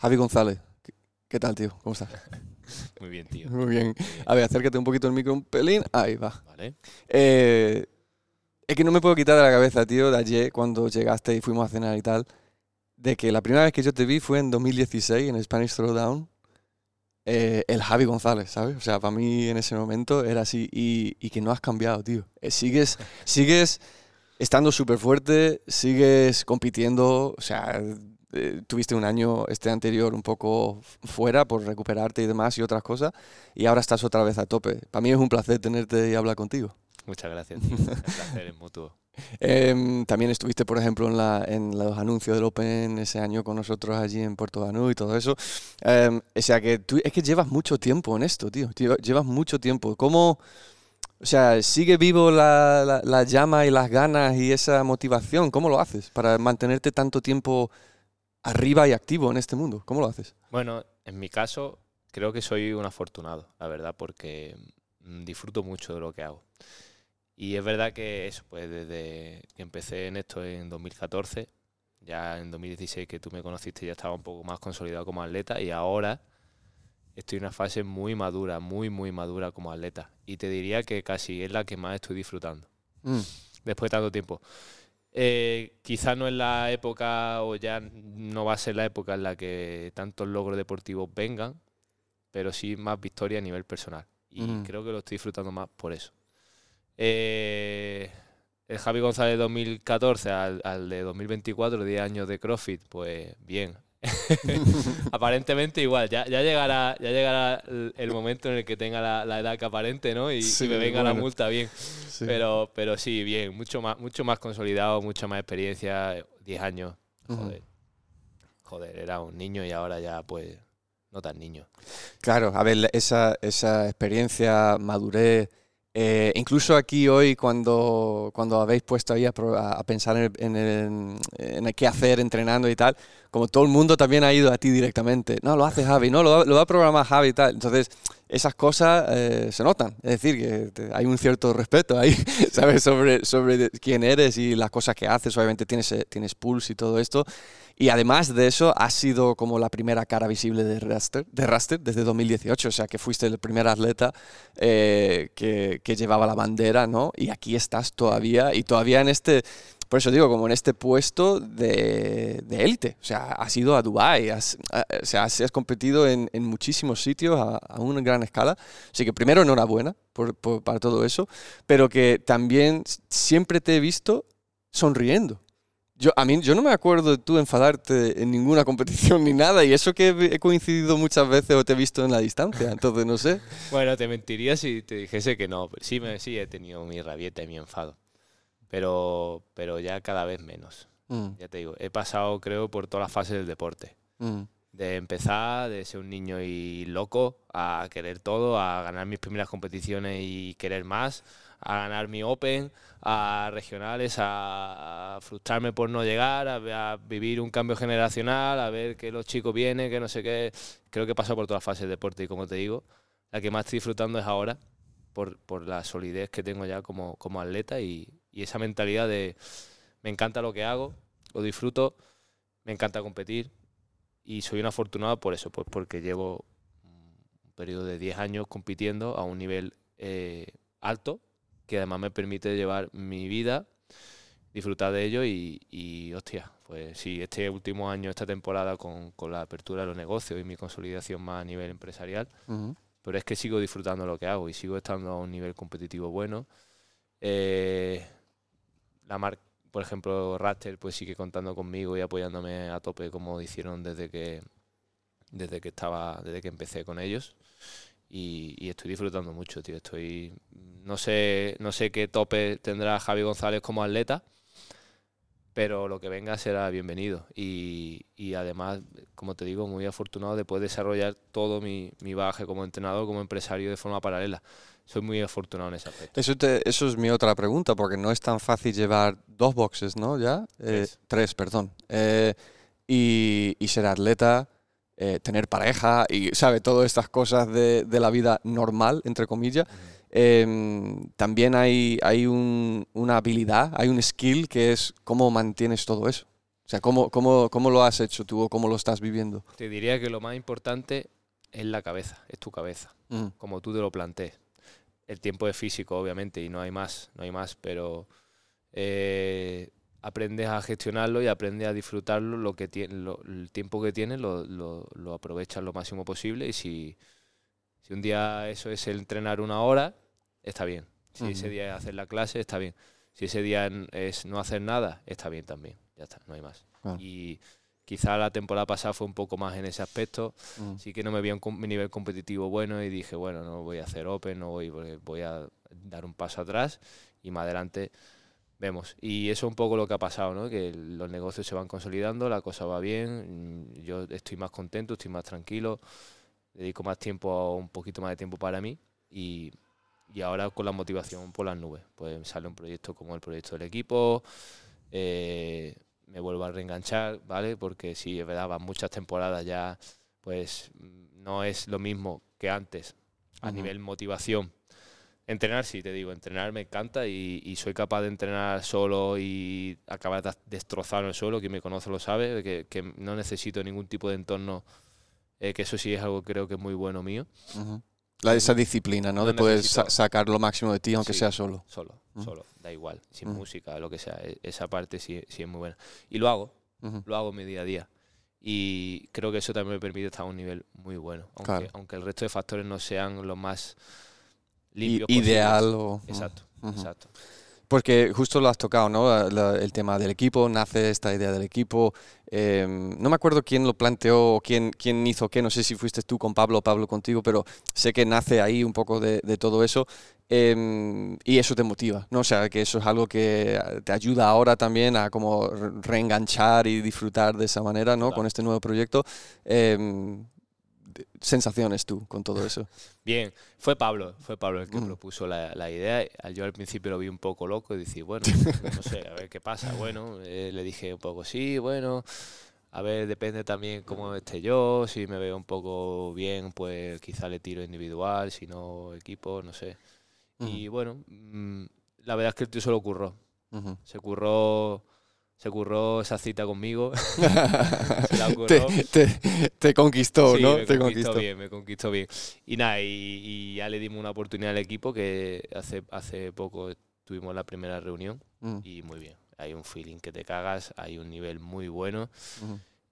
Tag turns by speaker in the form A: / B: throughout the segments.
A: Javi González, ¿qué, qué tal, tío? ¿Cómo estás?
B: Muy bien, tío.
A: Muy bien. A ver, acércate un poquito el micro un pelín. Ahí va.
B: Vale.
A: Eh, es que no me puedo quitar de la cabeza, tío, de ayer cuando llegaste y fuimos a cenar y tal, de que la primera vez que yo te vi fue en 2016 en Spanish Throwdown. eh, el Javi González, ¿sabes? O sea, para mí en ese momento era así y, y que no has cambiado, tío. Eh, sigues, sigues estando súper fuerte, sigues compitiendo, o sea, eh, tuviste un año este anterior un poco fuera por recuperarte y demás y otras cosas y ahora estás otra vez a tope. Para mí es un placer tenerte y hablar contigo.
B: Muchas gracias. El placer es mutuo.
A: Em, también estuviste, por ejemplo, en, la, en los anuncios del Open ese año con nosotros allí en Puerto Banú y todo eso. Em, o sea que tú es que llevas mucho tiempo en esto, tío. Lleva- Llevas mucho tiempo. ¿Cómo, o sea, sigue vivo la, la- la llama y las ganas y esa motivación? ¿Cómo lo haces para mantenerte tanto tiempo arriba y activo en este mundo? ¿Cómo lo haces?
B: Bueno, en mi caso, creo que soy un afortunado, la verdad, porque mm, disfruto mucho de lo que hago. Y es verdad que eso, pues desde que empecé en esto en 2014, ya en 2016 que tú me conociste ya estaba un poco más consolidado como atleta y ahora estoy en una fase muy madura, muy, muy madura como atleta. Y te diría que casi es la que más estoy disfrutando
A: Mm,
B: después de tanto tiempo. Eh, quizás no es la época o ya no va a ser la época en la que tantos logros deportivos vengan, pero sí más victoria a nivel personal. Y creo que lo estoy disfrutando más por eso. Eh, el Javi González 2014 al, al de 2024, 10 años de CrossFit, pues bien. Aparentemente igual, ya, ya llegará, ya llegará el, momento en el que tenga la, la edad que aparente, ¿no? Y, y
A: Sí,
B: me venga la multa bien.
A: sí.
B: Pero, pero sí, bien, mucho más, mucho más consolidado, mucha más experiencia, 10 años. Joder. Joder, era un niño y ahora ya, pues, no tan niño.
A: Claro, a ver, esa, esa experiencia, madurez, eh, incluso aquí hoy cuando, cuando habéis puesto ahí a, a- pensar en en, el, en el qué hacer entrenando y tal, como todo el mundo también ha ido a ti directamente, no, lo hace Javi, no, lo, lo va a programar Javi y tal. Entonces, esas cosas eh, se notan, es decir, que te- hay un cierto respeto ahí, ¿sabes? Sobre, sobre quién eres y las cosas que haces, obviamente tienes, eh, tienes pulse y todo esto. Y además de eso, has sido como la primera cara visible de Raster, de Raster desde 2018, o sea que fuiste el primer atleta eh, que, que llevaba la bandera, ¿no? Y aquí estás todavía, y todavía en este, por eso digo, como en este puesto de de élite. O sea, has ido a Dubái, has, o sea, has, has competido en, en muchísimos sitios a, a una gran escala. Así que primero, enhorabuena por, por- para todo eso, pero que también siempre te he visto sonriendo. Yo, a mí, yo no me acuerdo de tú enfadarte en ninguna competición ni nada, y eso que he coincidido muchas veces o te he visto en la distancia, entonces no sé.
B: Bueno, te mentiría si te dijese que no. Sí, me, sí he tenido mi rabieta y mi enfado. Pero, pero ya cada vez menos.
A: Mm,
B: Ya te digo, he pasado, creo, por todas las fases del deporte.
A: mm,
B: de empezar, de ser un niño y loco, a querer todo, a ganar mis primeras competiciones y querer más, a ganar mi Open, a regionales, a, frustrarme por no llegar, a, a vivir un cambio generacional, a ver que los chicos vienen, que no sé qué. Creo que he pasado por todas las fases del deporte y como te digo, la que más estoy disfrutando es ahora, por, por la solidez que tengo ya como, como atleta y, y esa mentalidad de me encanta lo que hago, lo disfruto, me encanta competir, y soy un afortunado por eso, pues porque llevo un periodo de 10 años compitiendo a un nivel eh, alto, que además me permite llevar mi vida, disfrutar de ello y, y, hostia, pues sí, este último año, esta temporada con, con la apertura de los negocios y mi consolidación más a nivel empresarial, pero es que sigo disfrutando lo que hago y sigo estando a un nivel competitivo bueno. Eh, la marca, por ejemplo, Raster, pues sigue contando conmigo y apoyándome a tope como hicieron desde que desde que estaba, desde que empecé con ellos. Y, y estoy disfrutando mucho, tío. Estoy. No sé, no sé qué tope tendrá Javi González como atleta, pero lo que venga será bienvenido. Y, y además, como te digo, muy afortunado de poder desarrollar todo mi, mi bagaje como entrenador, como empresario de forma paralela. Soy muy afortunado en ese aspecto.
A: Eso, te- eso es mi otra pregunta, porque no es tan fácil llevar dos boxes, ¿no? ¿Ya? Eh,
B: Tres.
A: tres, perdón. Eh, y, y ser atleta, eh, tener pareja y, ¿sabe? Todas estas cosas de, de la vida normal, entre comillas. Em, también hay, hay un- una habilidad, hay un skill que es cómo mantienes todo eso. sea, ¿cómo, cómo, cómo lo has hecho tú o cómo lo estás viviendo?
B: Te diría que lo más importante es la cabeza, es tu cabeza,
A: Mm,
B: como tú te lo plantees. El tiempo es físico, obviamente, y no hay más, no hay más, pero eh, aprendes a gestionarlo y aprendes a disfrutarlo, lo que tiene, lo- el tiempo que tienes lo, lo, lo aprovechas lo máximo posible y si, si un día eso es entrenar una hora, está bien. Si ese día es hacer la clase, está bien. Si ese día es no hacer nada, está bien también. Ya está, no hay más. Y quizá la temporada pasada fue un poco más en ese aspecto.
A: mm,
B: Sí que no me veía un com- mi nivel competitivo bueno y dije, bueno, no voy a hacer Open, no voy, voy a dar un paso atrás y más adelante vemos. Y eso es un poco lo que ha pasado, ¿no? Que los negocios se van consolidando, la cosa va bien, mm, yo estoy más contento, estoy más tranquilo, dedico más tiempo, un poquito más de tiempo para mí y, y ahora con la motivación por las nubes. Pues sale un proyecto como el proyecto del equipo, eh, me vuelvo a reenganchar, ¿vale? Porque sí, es verdad, van muchas temporadas ya, pues mm, no es lo mismo que antes a nivel motivación. Entrenar, sí, te digo, entrenar me encanta y, y soy capaz de entrenar solo y acabar de- destrozado en el suelo. Quien me conoce lo sabe, que, que no necesito ningún tipo de entorno, eh, que eso sí es algo que creo que es muy bueno mío.
A: ujú. La, esa disciplina, ¿no?
B: No
A: de poder sa- sacar lo máximo de ti, aunque
B: Sí.
A: sea solo.
B: Solo,
A: Ujú.
B: solo, da igual, sin
A: Ujú.
B: música, lo que sea. e- Esa parte sí, sí es muy buena. Y lo hago, lo hago en mi día a día. Y creo que eso también me permite estar a un nivel muy bueno. Aunque,
A: Claro.
B: aunque el resto de factores no sean los más
A: I- ideal o...
B: Exacto, exacto.
A: Porque justo lo has tocado, ¿no? La- el tema del equipo, nace esta idea del equipo. eh, no me acuerdo quién lo planteó o quién, quién hizo qué, no sé si fuiste tú con Pablo o Pablo contigo, pero sé que nace ahí un poco de, de todo eso em, y eso te motiva, ¿no? O sea, que eso es algo que te ayuda ahora también a como re- reenganchar y disfrutar de esa manera, ¿no? Con este nuevo proyecto. Em, sensaciones tú con todo eso.
B: Bien, fue Pablo, fue Pablo el que
A: Mm.
B: propuso la, la idea. Yo al principio lo vi un poco loco y decía, bueno, no sé, a ver qué pasa. Bueno, eh, le dije un poco, sí, bueno, a ver, depende también cómo esté yo. Si me veo un poco bien, pues quizá le tiro individual, si no equipo, no sé. Y bueno, mm, la verdad es que el tío se lo curró. Se curró, se curró esa cita conmigo. se la curró.
A: te, te- te conquistó,
B: Sí,
A: ¿no?
B: me
A: te
B: conquistó bien, me conquistó bien. Y nada, y, y ya le dimos una oportunidad al equipo que hace, hace poco tuvimos la primera reunión
A: Mm,
B: y muy bien. Hay un feeling que te cagas, hay un nivel muy bueno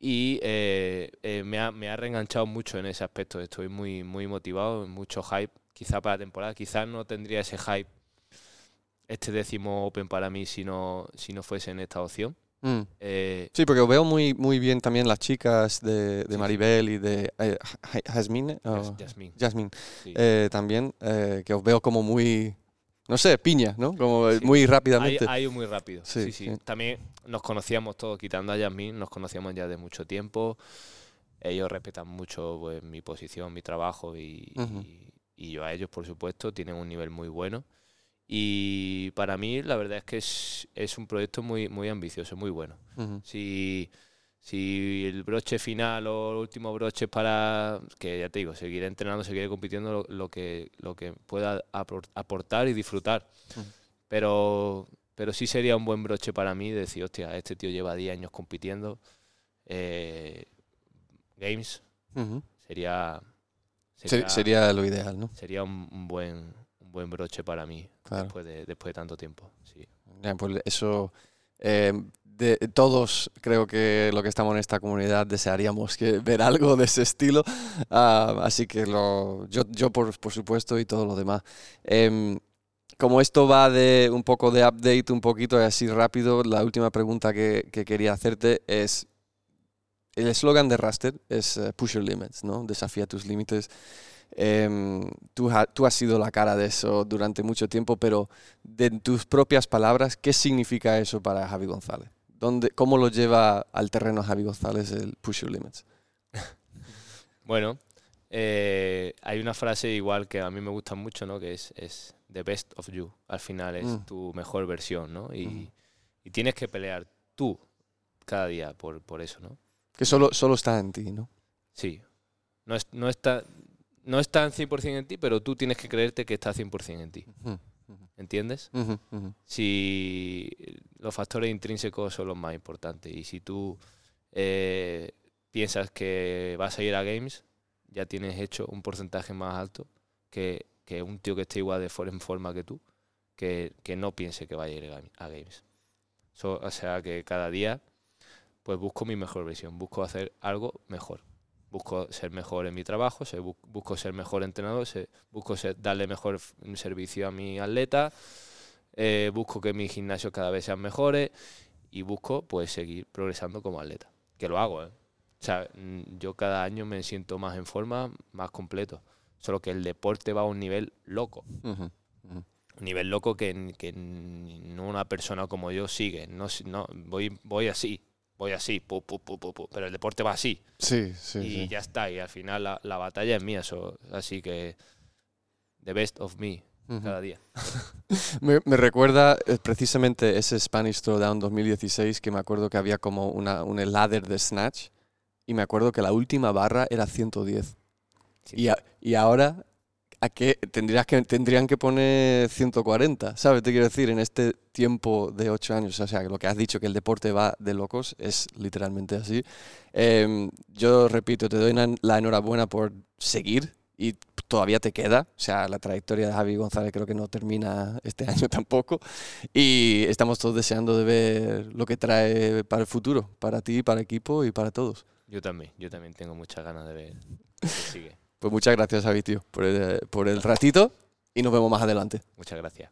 B: y eh, eh, me, ha, me ha reenganchado mucho en ese aspecto. Estoy muy, muy motivado, mucho hype quizá para la temporada. Quizás no tendría ese hype este décimo Open para mí si no, si no fuese en esta opción.
A: Mm.
B: Eh,
A: Sí, porque veo muy, muy bien también las chicas de, de
B: Sí, sí.
A: Maribel y de eh, Ja- Jasmine, Jasmine,
B: sí.
A: eh, también, eh, que os veo como muy, no sé, piña, ¿no? Como eh, muy rápidamente.
B: ha ido muy rápido.
A: Sí,
B: Sí. También nos conocíamos todos, quitando a Yasmín, nos conocíamos ya de mucho tiempo. Ellos respetan mucho pues, mi posición, mi trabajo y- y yo a ellos, por supuesto, tienen un nivel muy bueno. Y para mí, la verdad es que es, es un proyecto muy, muy ambicioso, muy bueno. Si, si el broche final o el último broche para, que ya te digo, seguir entrenando, seguir compitiendo lo, lo que, lo que pueda apor- aportar y disfrutar. Pero, pero sí sería un buen broche para mí decir, hostia, este tío lleva 10 años compitiendo. eh, games sería,
A: Se-
B: sería,
A: Sería lo ideal, ¿no?
B: sería un, un buen, un buen broche para mí
A: Claro.
B: después, de, después de tanto tiempo. Sí.
A: Ya, pues eso, eh, de, todos creo que lo que estamos en esta comunidad desearíamos que ver algo de ese estilo, Ah, así que lo, yo, yo por, por supuesto y todo lo demás. Em, como esto va de un poco de update, un poquito así rápido, la última pregunta que, que quería hacerte es, el eslogan de Raster es eh, Push Your Limits, ¿no? Desafía tus límites. Em, tú, ha- tú has sido la cara de eso durante mucho tiempo, pero de tus propias palabras, ¿qué significa eso para Javi González? ¿Dónde, ¿Cómo lo lleva al terreno Javi González el Push Your Limits?
B: Bueno, eh, hay una frase igual que a mí me gusta mucho, ¿no? Que es, es the best of you. Al final es
A: Mm.
B: tu mejor versión, ¿no? Y,
A: Ujú.
B: y tienes que pelear tú cada día por, por eso, ¿no?
A: Que solo, solo está en ti, ¿no?
B: Sí. No, es- no está no está en 100% en ti, pero tú tienes que creerte que está 100% en ti. ¿Entiendes? Si los factores intrínsecos son los más importantes y si tú eh, piensas que vas a ir a Games, ya tienes hecho un porcentaje más alto que, que un tío que esté igual de en forma que tú, que, que no piense que vaya a ir a Games. So- o sea que cada día pues busco mi mejor versión, busco hacer algo mejor. Busco ser mejor en mi trabajo, se- bu- busco ser mejor entrenador, se- busco ser- darle mejor servicio a mi atleta, eh, busco que mis gimnasios cada vez sean mejores y busco pues seguir progresando como atleta. Que lo hago, ¿eh? O sea, mm, yo cada año me siento más en forma, más completo. Solo que el deporte va a un nivel loco. Un nivel loco que, que una persona como yo sigue. No, no voy, voy así, voy así, pu, pu, pu, pu, pu, pero el deporte va así.
A: Sí, sí,
B: y
A: sí.
B: ya está. Y al final la, la batalla es mía. so- así que the best of me cada día.
A: Me, me recuerda eh, precisamente ese Spanish Throwdown 2016 que me acuerdo que había como una, un ladder de snatch y me acuerdo que la última barra era 110.
B: Sí.
A: Y, a- y ahora ¿a qué tendrías que, tendrían que poner 140, ¿sabes? Te quiero decir, en este tiempo de 8 años, o sea, lo que has dicho, que el deporte va de locos, es literalmente así. Em, yo repito, te doy la enhorabuena por seguir y todavía te queda, o sea, la trayectoria de Javi González creo que no termina este año tampoco y estamos todos deseando de ver lo que trae para el futuro, para ti, para el equipo y para todos.
B: Yo también, yo también tengo muchas ganas de ver qué sigue.
A: Pues muchas gracias, Javi, tío, por el, por el ratito y nos vemos más adelante.
B: Muchas gracias.